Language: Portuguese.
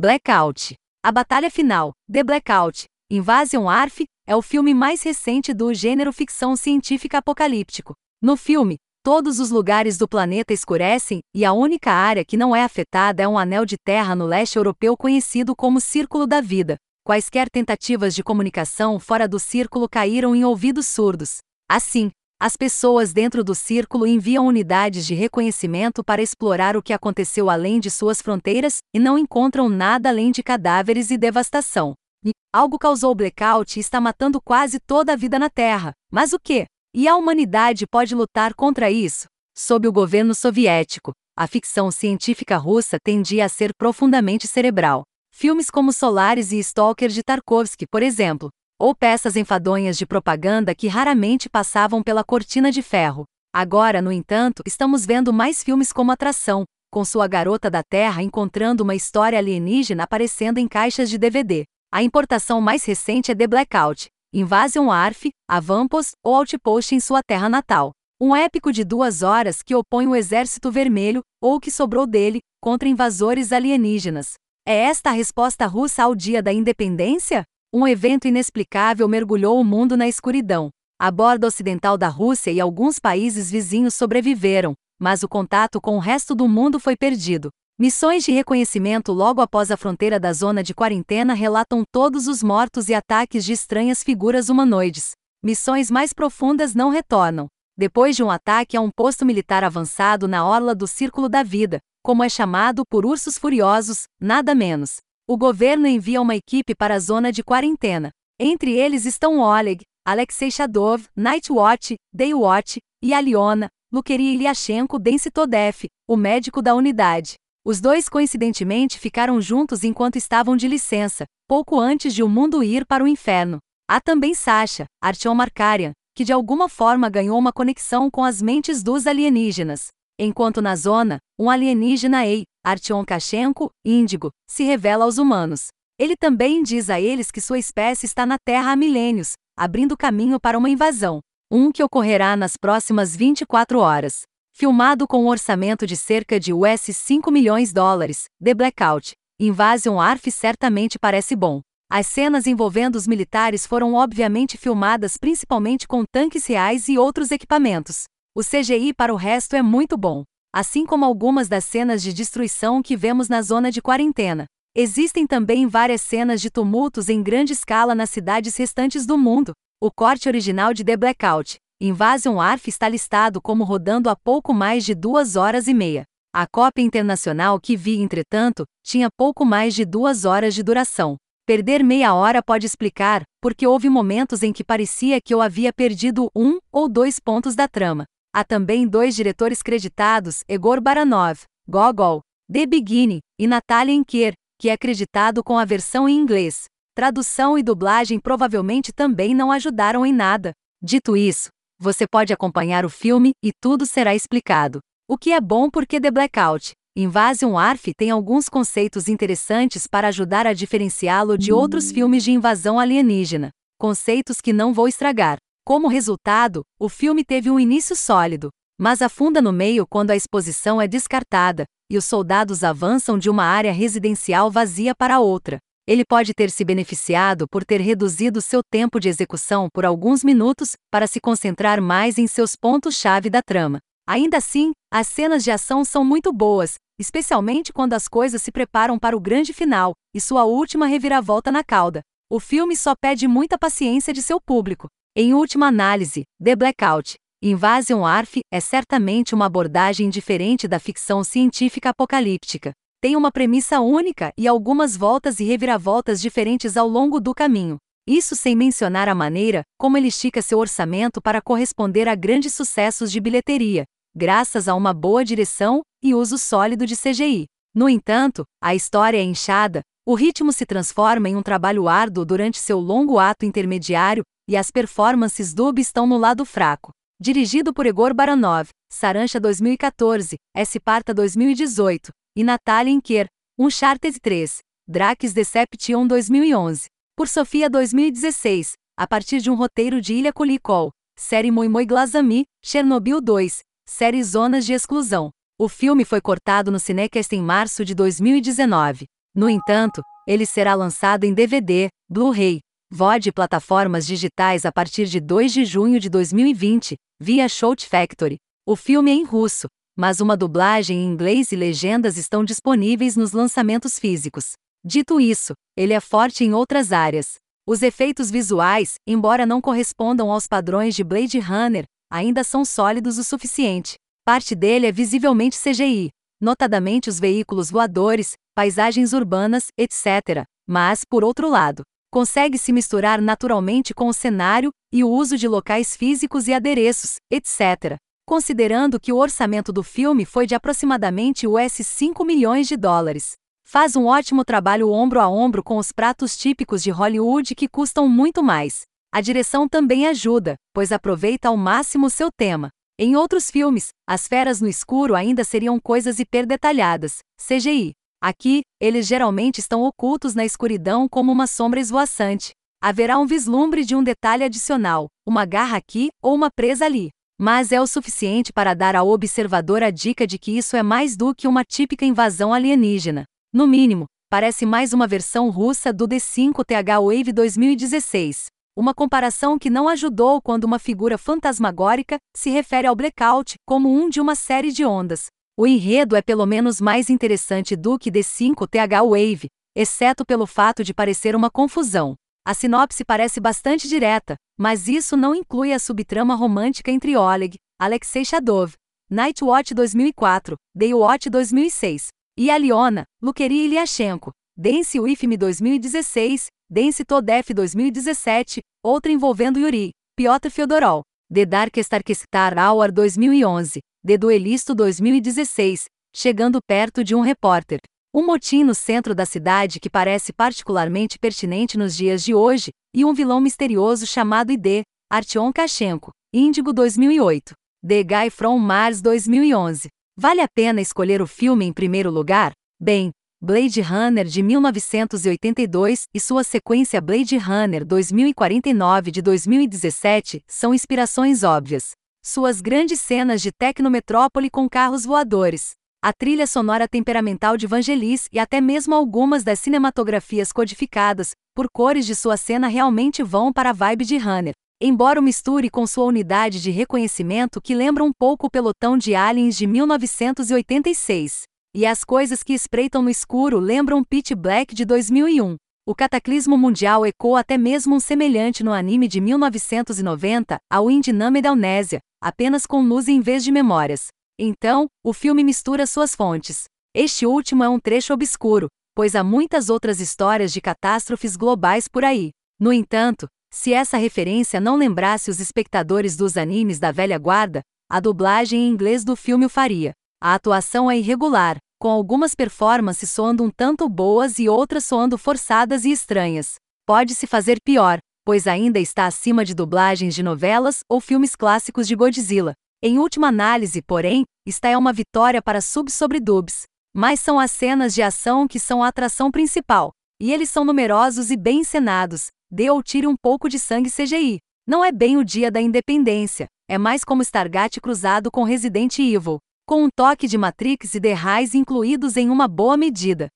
Blackout. A batalha final, The Blackout, Invasion Arf, é o filme mais recente do gênero ficção científica apocalíptico. No filme, todos os lugares do planeta escurecem e a única área que não é afetada é um anel de terra no leste europeu conhecido como Círculo da Vida. Quaisquer tentativas de comunicação fora do círculo caíram em ouvidos surdos. Assim, as pessoas dentro do círculo enviam unidades de reconhecimento para explorar o que aconteceu além de suas fronteiras e não encontram nada além de cadáveres e devastação. E algo causou blackout e está matando quase toda a vida na Terra. Mas o que? E a humanidade pode lutar contra isso? Sob o governo soviético, a ficção científica russa tendia a ser profundamente cerebral. Filmes como Solaris e Stalker de Tarkovsky, por exemplo, ou peças enfadonhas de propaganda que raramente passavam pela cortina de ferro. Agora, no entanto, estamos vendo mais filmes como Atração, com sua garota da Terra encontrando uma história alienígena aparecendo em caixas de DVD. A importação mais recente é The Blackout, Invasion Arf, Avampos ou Outpost em sua terra natal. Um épico de duas horas que opõe o Exército Vermelho, ou o que sobrou dele, contra invasores alienígenas. É esta a resposta russa ao Dia da Independência? Um evento inexplicável mergulhou o mundo na escuridão. A borda ocidental da Rússia e alguns países vizinhos sobreviveram, mas o contato com o resto do mundo foi perdido. Missões de reconhecimento logo após a fronteira da zona de quarentena relatam todos os mortos e ataques de estranhas figuras humanoides. Missões mais profundas não retornam. Depois de um ataque a um posto militar avançado na orla do Círculo da Vida, como é chamado por ursos furiosos, nada menos. O governo envia uma equipe para a zona de quarentena. Entre eles estão Oleg, Alexei Shadov, Nightwatch, Daywatch e Aliona, Lukery Ilyashenko Densitodev, o médico da unidade. Os dois coincidentemente ficaram juntos enquanto estavam de licença, pouco antes de o mundo ir para o inferno. Há também Sasha, Artyom Markarian, que de alguma forma ganhou uma conexão com as mentes dos alienígenas. Enquanto na zona, um alienígena Ei, Artyom Kashenko, índigo, se revela aos humanos. Ele também diz a eles que sua espécie está na Terra há milênios, abrindo caminho para uma invasão. Um que ocorrerá nas próximas 24 horas. Filmado com um orçamento de cerca de US 5 milhões de dólares, The Blackout, Invasion Arf certamente parece bom. As cenas envolvendo os militares foram obviamente filmadas principalmente com tanques reais e outros equipamentos. O CGI para o resto é muito bom, assim como algumas das cenas de destruição que vemos na zona de quarentena. Existem também várias cenas de tumultos em grande escala nas cidades restantes do mundo. O corte original de The Blackout, Invasion Arf está listado como rodando há pouco mais de duas horas e meia. A cópia internacional que vi, entretanto, tinha pouco mais de duas horas de duração. Perder meia hora pode explicar, porque houve momentos em que parecia que eu havia perdido um ou dois pontos da trama. Há também dois diretores creditados, Egor Baranov, Gogol, The Beginning, e Natalia Enker, que é acreditado com a versão em inglês. Tradução e dublagem provavelmente também não ajudaram em nada. Dito isso, você pode acompanhar o filme e tudo será explicado. O que é bom porque The Blackout, Invasion Arf tem alguns conceitos interessantes para ajudar a diferenciá-lo de outros filmes de invasão alienígena. Conceitos que não vou estragar. Como resultado, o filme teve um início sólido, mas afunda no meio quando a exposição é descartada, e os soldados avançam de uma área residencial vazia para outra. Ele pode ter se beneficiado por ter reduzido seu tempo de execução por alguns minutos para se concentrar mais em seus pontos-chave da trama. Ainda assim, as cenas de ação são muito boas, especialmente quando as coisas se preparam para o grande final e sua última reviravolta na cauda. O filme só pede muita paciência de seu público. Em última análise, The Blackout, Invasion Arf é certamente uma abordagem diferente da ficção científica apocalíptica. Tem uma premissa única e algumas voltas e reviravoltas diferentes ao longo do caminho. Isso sem mencionar a maneira como ele estica seu orçamento para corresponder a grandes sucessos de bilheteria, graças a uma boa direção e uso sólido de CGI. No entanto, a história é inchada, o ritmo se transforma em um trabalho árduo durante seu longo ato intermediário e as performances dub estão no lado fraco. Dirigido por Egor Baranov, Sarancha 2014, Esparta 2018 e Natalia Inker, Uncharted 3, Drax Deception 2011. Por Sofia 2016, a partir de um roteiro de Ilha Kulikol, série Moimoi Glazami, Chernobyl 2, série Zonas de Exclusão. O filme foi cortado no Cinecast em março de 2019. No entanto, ele será lançado em DVD, Blu-ray, VOD e plataformas digitais a partir de 2 de junho de 2020, via Shout Factory. O filme é em russo, mas uma dublagem em inglês e legendas estão disponíveis nos lançamentos físicos. Dito isso, ele é forte em outras áreas. Os efeitos visuais, embora não correspondam aos padrões de Blade Runner, ainda são sólidos o suficiente. Parte dele é visivelmente CGI, notadamente os veículos voadores, paisagens urbanas, etc. Mas, por outro lado, consegue se misturar naturalmente com o cenário e o uso de locais físicos e adereços, etc considerando que o orçamento do filme foi de aproximadamente US 5 milhões de dólares. Faz um ótimo trabalho ombro a ombro com os pratos típicos de Hollywood que custam muito mais. A direção também ajuda, pois aproveita ao máximo seu tema. Em outros filmes, as feras no escuro ainda seriam coisas hiperdetalhadas, CGI. Aqui, eles geralmente estão ocultos na escuridão como uma sombra esvoaçante. Haverá um vislumbre de um detalhe adicional, uma garra aqui ou uma presa ali mas é o suficiente para dar ao observador a dica de que isso é mais do que uma típica invasão alienígena. No mínimo, parece mais uma versão russa do D5TH Wave 2016. Uma comparação que não ajudou quando uma figura fantasmagórica se refere ao blackout como um de uma série de ondas. O enredo é pelo menos mais interessante do que D5TH Wave, exceto pelo fato de parecer uma confusão. A sinopse parece bastante direta, mas isso não inclui a subtrama romântica entre Oleg, Alexei Shadov, Nightwatch 2004, Daywatch 2006, e Aliona, Lukery Ilyashenko, Dance With Me 2016, Dance To Death 2017, outra envolvendo Yuri, Piotr Fyodorov, The Dark Star Hour 2011, The Duelisto 2016, chegando perto de um repórter. Um motim no centro da cidade que parece particularmente pertinente nos dias de hoje, e um vilão misterioso chamado ID, Artyom Kachenko, Índigo 2008. The Guy from Mars 2011. Vale a pena escolher o filme em primeiro lugar? Bem, Blade Runner de 1982 e sua sequência Blade Runner 2049 de 2017 são inspirações óbvias. Suas grandes cenas de tecnometrópole com carros voadores, a trilha sonora temperamental de Vangelis e até mesmo algumas das cinematografias codificadas, por cores de sua cena realmente vão para a vibe de Runner. Embora o misture com sua unidade de reconhecimento que lembra um pouco o pelotão de Aliens de 1986. E as coisas que espreitam no escuro lembram Pitch Black de 2001. O cataclismo mundial ecoa até mesmo um semelhante no anime de 1990, ao Indiname da Amnésia, apenas com luz em vez de memórias. Então, o filme mistura suas fontes. Este último é um trecho obscuro, pois há muitas outras histórias de catástrofes globais por aí. No entanto, se essa referência não lembrasse os espectadores dos animes da velha guarda, a dublagem em inglês do filme o faria. A atuação é irregular, com algumas performances soando um tanto boas e outras soando forçadas e estranhas. Pode-se fazer pior, pois ainda está acima de dublagens de novelas ou filmes clássicos de Godzilla, em última análise, porém, está é uma vitória para sub sobre dubs. Mas são as cenas de ação que são a atração principal. E eles são numerosos e bem encenados. Dê ou tire um pouco de sangue CGI. Não é bem o dia da independência. É mais como Stargate cruzado com Resident Evil. Com um toque de Matrix e The Rise incluídos em uma boa medida.